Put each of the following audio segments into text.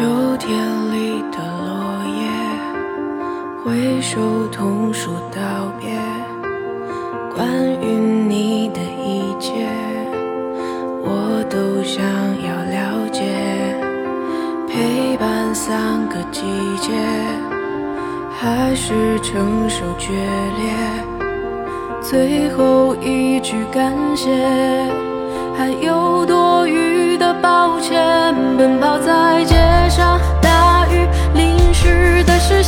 秋天里的落叶，挥手同树道别。关于你的一切，我都想要了解。陪伴三个季节，还是承受决裂。最后一句感谢，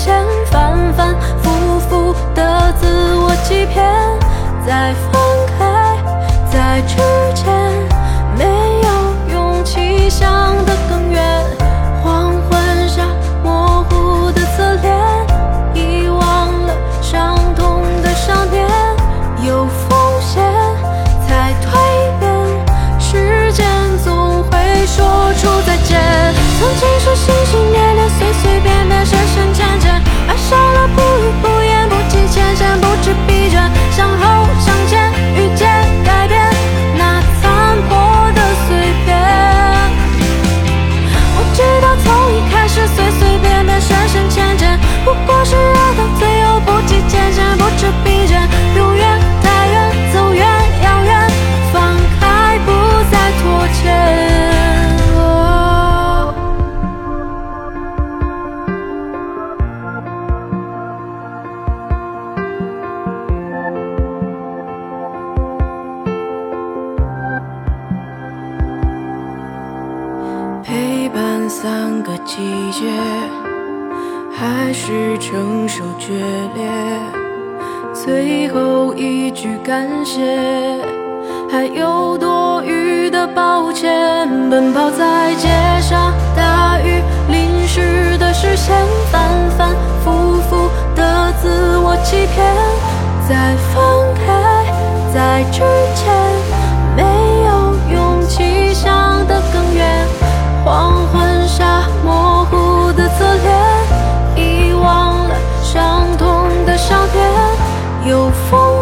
前，反反复复的自我欺骗。在三个季节，还是承受决裂。最后一句感谢，还有多余的抱歉。奔跑在街上，大雨淋湿的视线，反反复复的自我欺骗。在放开，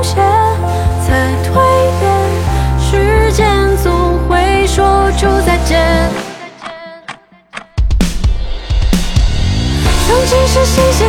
风险才蜕变，时间总会说出再见。曾经是心心